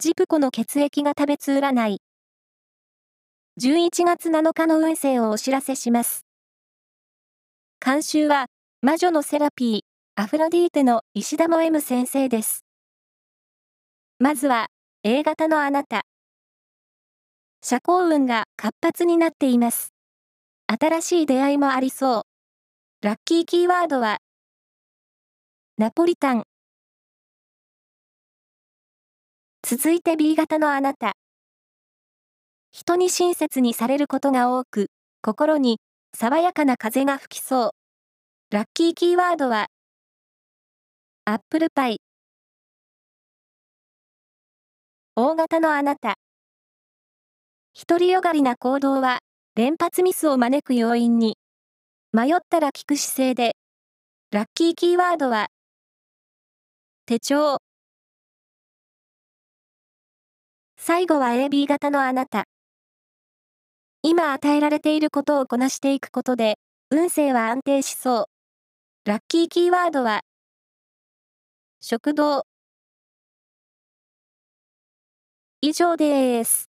ジプコの血液が食べつ占い。11月7日の運勢をお知らせします。監修は、魔女のセラピー、アフロディーテの石田も M 先生です。まずは、A 型のあなた。社交運が活発になっています。新しい出会いもありそう。ラッキーキーワードは、ナポリタン。続いて B 型のあなた。人に親切にされることが多く、心に爽やかな風が吹きそう。ラッキーキーワードは、アップルパイ。大型のあなた。独りよがりな行動は、連発ミスを招く要因に。迷ったら聞く姿勢で。ラッキーキーワードは、手帳。最後は AB 型のあなた。今与えられていることをこなしていくことで、運勢は安定しそう。ラッキーキーワードは、食堂。以上です。